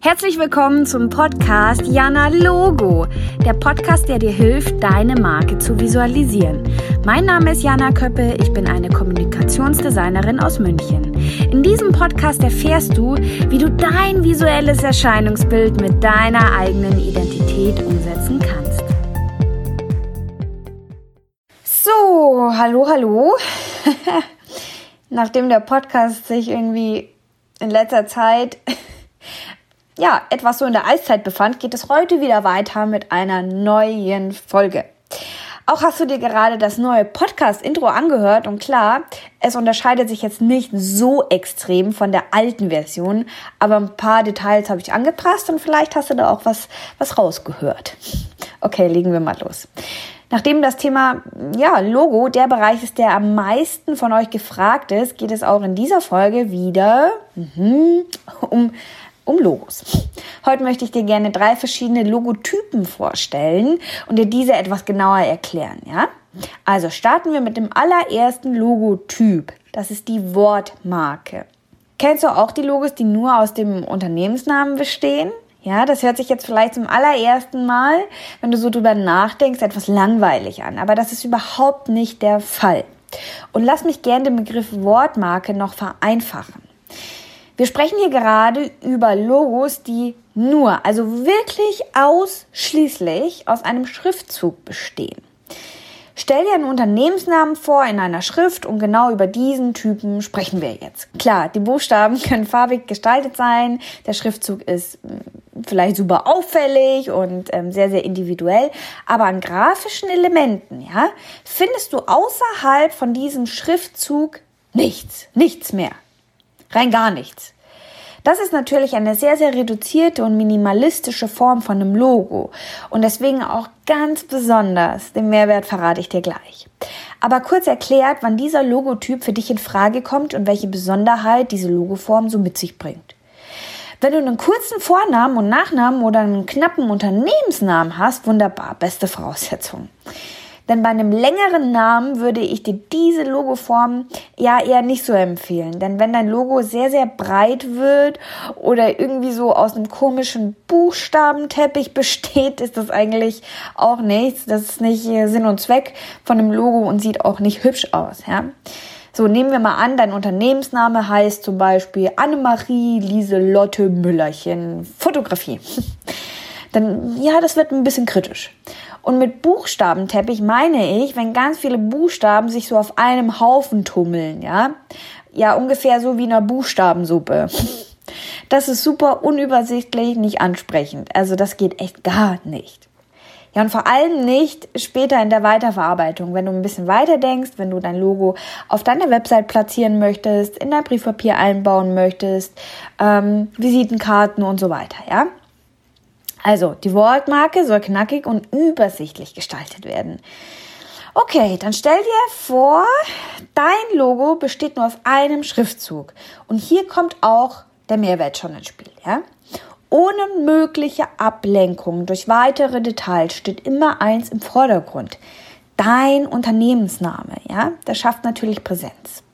Herzlich willkommen zum Podcast Jana Logo, der Podcast, der dir hilft, deine Marke zu visualisieren. Mein Name ist Jana Köppe, ich bin eine Kommunikationsdesignerin aus München. In diesem Podcast erfährst du, wie du dein visuelles Erscheinungsbild mit deiner eigenen Identität umsetzen kannst. So, hallo, hallo. Nachdem der Podcast sich irgendwie in letzter Zeit ja, etwas so in der Eiszeit befand, geht es heute wieder weiter mit einer neuen Folge. Auch hast du dir gerade das neue Podcast-Intro angehört und klar, es unterscheidet sich jetzt nicht so extrem von der alten Version, aber ein paar Details habe ich angepasst und vielleicht hast du da auch was, was rausgehört. Okay, legen wir mal los. Nachdem das Thema ja, Logo der Bereich ist, der am meisten von euch gefragt ist, geht es auch in dieser Folge wieder mhm, um um Logos. Heute möchte ich dir gerne drei verschiedene Logotypen vorstellen und dir diese etwas genauer erklären, ja? Also starten wir mit dem allerersten Logotyp. Das ist die Wortmarke. Kennst du auch die Logos, die nur aus dem Unternehmensnamen bestehen? Ja, das hört sich jetzt vielleicht zum allerersten Mal, wenn du so drüber nachdenkst, etwas langweilig an. Aber das ist überhaupt nicht der Fall. Und lass mich gerne den Begriff Wortmarke noch vereinfachen. Wir sprechen hier gerade über Logos, die nur, also wirklich ausschließlich aus einem Schriftzug bestehen. Stell dir einen Unternehmensnamen vor in einer Schrift und genau über diesen Typen sprechen wir jetzt. Klar, die Buchstaben können farbig gestaltet sein, der Schriftzug ist hm, vielleicht super auffällig und ähm, sehr, sehr individuell, aber an grafischen Elementen, ja, findest du außerhalb von diesem Schriftzug nichts, nichts mehr. Rein gar nichts. Das ist natürlich eine sehr, sehr reduzierte und minimalistische Form von einem Logo und deswegen auch ganz besonders. Den Mehrwert verrate ich dir gleich. Aber kurz erklärt, wann dieser Logotyp für dich in Frage kommt und welche Besonderheit diese Logoform so mit sich bringt. Wenn du einen kurzen Vornamen und Nachnamen oder einen knappen Unternehmensnamen hast, wunderbar, beste Voraussetzung. Denn bei einem längeren Namen würde ich dir diese Logoform ja eher nicht so empfehlen. Denn wenn dein Logo sehr, sehr breit wird oder irgendwie so aus einem komischen Buchstabenteppich besteht, ist das eigentlich auch nichts. Das ist nicht Sinn und Zweck von einem Logo und sieht auch nicht hübsch aus, ja. So, nehmen wir mal an, dein Unternehmensname heißt zum Beispiel Annemarie Lieselotte Müllerchen Fotografie. Dann, ja, das wird ein bisschen kritisch. Und mit Buchstabenteppich meine ich, wenn ganz viele Buchstaben sich so auf einem Haufen tummeln, ja? Ja, ungefähr so wie in einer Buchstabensuppe. Das ist super unübersichtlich, nicht ansprechend. Also das geht echt gar nicht. Ja, und vor allem nicht später in der Weiterverarbeitung. Wenn du ein bisschen weiter denkst, wenn du dein Logo auf deiner Website platzieren möchtest, in dein Briefpapier einbauen möchtest, ähm, Visitenkarten und so weiter, ja. Also, die Wortmarke soll knackig und übersichtlich gestaltet werden. Okay, dann stell dir vor, dein Logo besteht nur auf einem Schriftzug. Und hier kommt auch der Mehrwert schon ins Spiel, ja? Ohne mögliche Ablenkung durch weitere Details steht immer eins im Vordergrund. Dein Unternehmensname, ja? Das schafft natürlich Präsenz.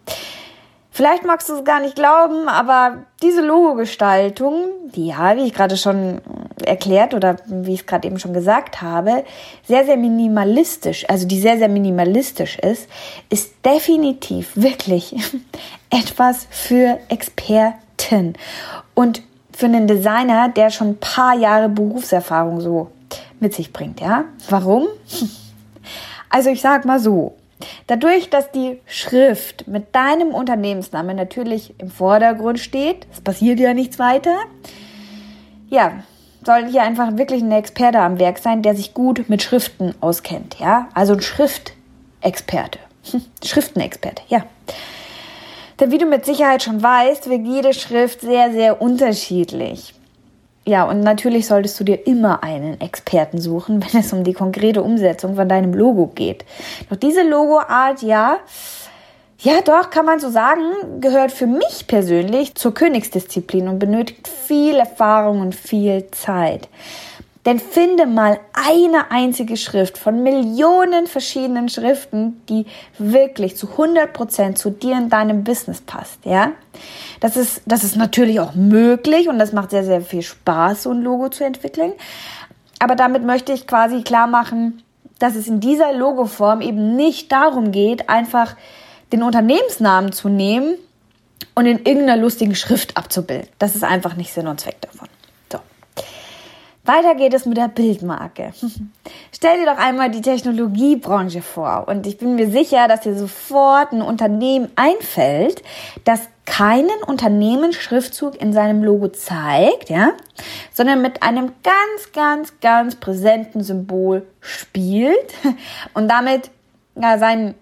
Vielleicht magst du es gar nicht glauben, aber diese Logo-Gestaltung, die ja, wie ich gerade schon erklärt oder wie ich es gerade eben schon gesagt habe, sehr, sehr minimalistisch, also die sehr, sehr minimalistisch ist, ist definitiv wirklich etwas für Experten und für einen Designer, der schon ein paar Jahre Berufserfahrung so mit sich bringt, ja? Warum? Also ich sag mal so, Dadurch, dass die Schrift mit deinem Unternehmensnamen natürlich im Vordergrund steht, es passiert ja nichts weiter, ja, soll hier einfach wirklich ein Experte am Werk sein, der sich gut mit Schriften auskennt, ja? Also ein Schriftexperte. Schriftenexperte, ja. Denn wie du mit Sicherheit schon weißt, wird jede Schrift sehr, sehr unterschiedlich. Ja, und natürlich solltest du dir immer einen Experten suchen, wenn es um die konkrete Umsetzung von deinem Logo geht. Doch diese Logoart, ja, ja, doch, kann man so sagen, gehört für mich persönlich zur Königsdisziplin und benötigt viel Erfahrung und viel Zeit. Denn finde mal eine einzige Schrift von Millionen verschiedenen Schriften, die wirklich zu 100 Prozent zu dir in deinem Business passt, ja? Das ist, das ist natürlich auch möglich und das macht sehr, sehr viel Spaß, so ein Logo zu entwickeln. Aber damit möchte ich quasi klar machen, dass es in dieser Logoform eben nicht darum geht, einfach den Unternehmensnamen zu nehmen und in irgendeiner lustigen Schrift abzubilden. Das ist einfach nicht Sinn und Zweck davon. Weiter geht es mit der Bildmarke. Stell dir doch einmal die Technologiebranche vor und ich bin mir sicher, dass dir sofort ein Unternehmen einfällt, das keinen Unternehmensschriftzug in seinem Logo zeigt, ja, sondern mit einem ganz, ganz, ganz präsenten Symbol spielt und damit ja, seinen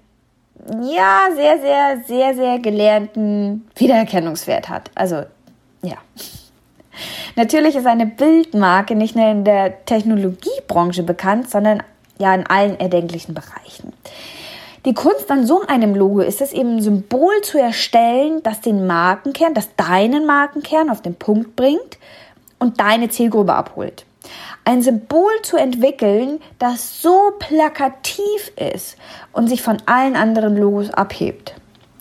ja, sehr, sehr, sehr, sehr gelernten Wiedererkennungswert hat. Also, ja. Natürlich ist eine Bildmarke nicht nur in der Technologiebranche bekannt, sondern ja in allen erdenklichen Bereichen. Die Kunst an so einem Logo ist es eben ein Symbol zu erstellen, das den Markenkern, das deinen Markenkern auf den Punkt bringt und deine Zielgruppe abholt ein Symbol zu entwickeln, das so plakativ ist und sich von allen anderen Logos abhebt.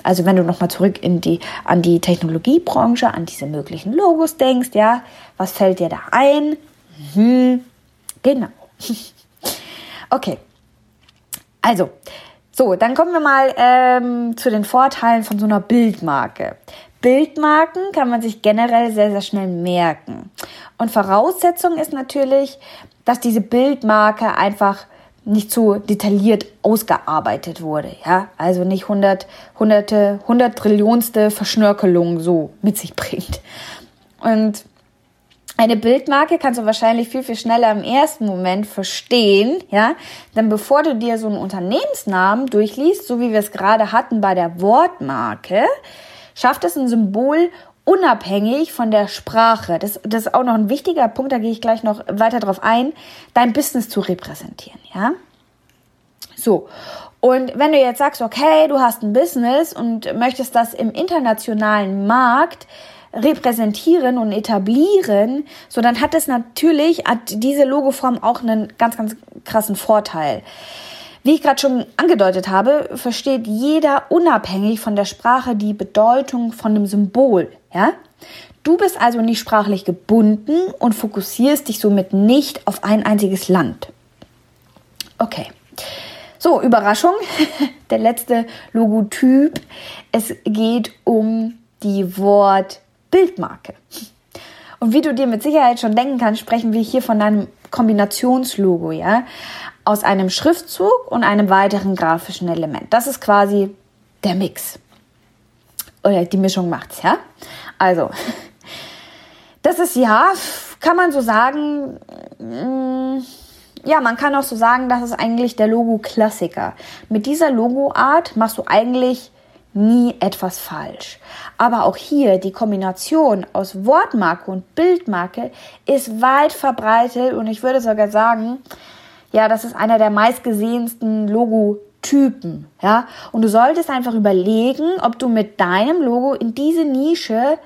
Also wenn du nochmal zurück in die, an die Technologiebranche, an diese möglichen Logos denkst, ja, was fällt dir da ein? Hm, genau. okay. Also, so, dann kommen wir mal ähm, zu den Vorteilen von so einer Bildmarke. Bildmarken kann man sich generell sehr, sehr schnell merken. Und Voraussetzung ist natürlich, dass diese Bildmarke einfach nicht so detailliert ausgearbeitet wurde, ja, also nicht hundert, hunderte, hundert Trillionste Verschnörkelung so mit sich bringt. Und eine Bildmarke kannst du wahrscheinlich viel, viel schneller im ersten Moment verstehen, ja, denn bevor du dir so einen Unternehmensnamen durchliest, so wie wir es gerade hatten bei der Wortmarke, schafft es ein Symbol unabhängig von der Sprache, das, das ist auch noch ein wichtiger Punkt, da gehe ich gleich noch weiter drauf ein, dein Business zu repräsentieren, ja? So. Und wenn du jetzt sagst, okay, du hast ein Business und möchtest das im internationalen Markt repräsentieren und etablieren, so dann hat es natürlich, hat diese Logoform auch einen ganz, ganz krassen Vorteil. Wie ich gerade schon angedeutet habe, versteht jeder unabhängig von der Sprache die Bedeutung von einem Symbol. Ja? Du bist also nicht sprachlich gebunden und fokussierst dich somit nicht auf ein einziges Land. Okay. So, Überraschung. Der letzte Logotyp. Es geht um die Wortbildmarke. Und wie du dir mit Sicherheit schon denken kannst, sprechen wir hier von einem Kombinationslogo, ja? aus einem Schriftzug und einem weiteren grafischen Element. Das ist quasi der Mix. Oder die Mischung macht's, ja? Also, das ist ja, kann man so sagen, mm, ja, man kann auch so sagen, das ist eigentlich der Logo-Klassiker. Mit dieser Logoart machst du eigentlich nie etwas falsch. Aber auch hier die Kombination aus Wortmarke und Bildmarke ist weit verbreitet und ich würde sogar sagen, ja, das ist einer der meistgesehensten Logotypen, ja. Und du solltest einfach überlegen, ob du mit deinem Logo in diese Nische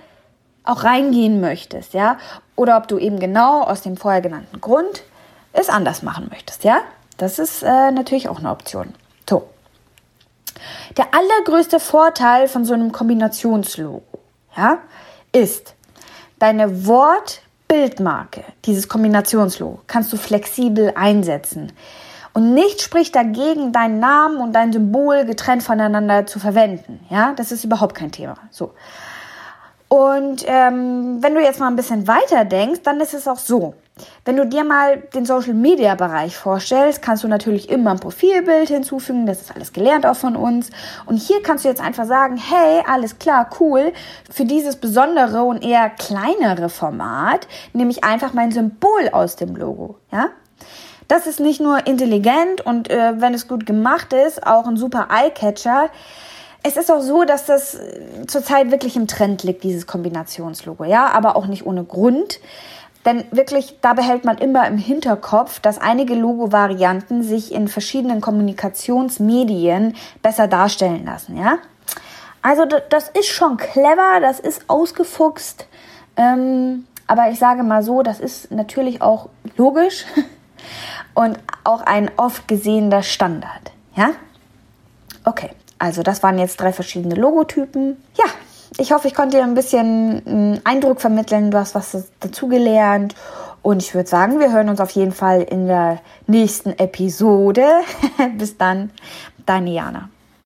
auch reingehen möchtest, ja. Oder ob du eben genau aus dem vorher genannten Grund es anders machen möchtest, ja. Das ist äh, natürlich auch eine Option. So. Der allergrößte Vorteil von so einem Kombinationslogo, ja, ist deine Wort- Bildmarke, dieses Kombinationslogo, kannst du flexibel einsetzen. Und nichts spricht dagegen, deinen Namen und dein Symbol getrennt voneinander zu verwenden. Ja, das ist überhaupt kein Thema. So. Und ähm, wenn du jetzt mal ein bisschen weiter denkst, dann ist es auch so. Wenn du dir mal den Social Media Bereich vorstellst, kannst du natürlich immer ein Profilbild hinzufügen. Das ist alles gelernt auch von uns. Und hier kannst du jetzt einfach sagen, hey, alles klar, cool. Für dieses besondere und eher kleinere Format nehme ich einfach mein Symbol aus dem Logo. Ja? Das ist nicht nur intelligent und äh, wenn es gut gemacht ist, auch ein super Eyecatcher. Es ist auch so, dass das äh, zurzeit wirklich im Trend liegt, dieses Kombinationslogo, ja, aber auch nicht ohne Grund. Denn wirklich, da behält man immer im Hinterkopf, dass einige Logo-Varianten sich in verschiedenen Kommunikationsmedien besser darstellen lassen, ja. Also das ist schon clever, das ist ausgefuchst, ähm, aber ich sage mal so, das ist natürlich auch logisch und auch ein oft gesehener Standard. Ja? Okay, also das waren jetzt drei verschiedene Logotypen. Ja, ich hoffe, ich konnte dir ein bisschen einen Eindruck vermitteln. Du hast was dazugelernt. Und ich würde sagen, wir hören uns auf jeden Fall in der nächsten Episode. Bis dann, deine Jana.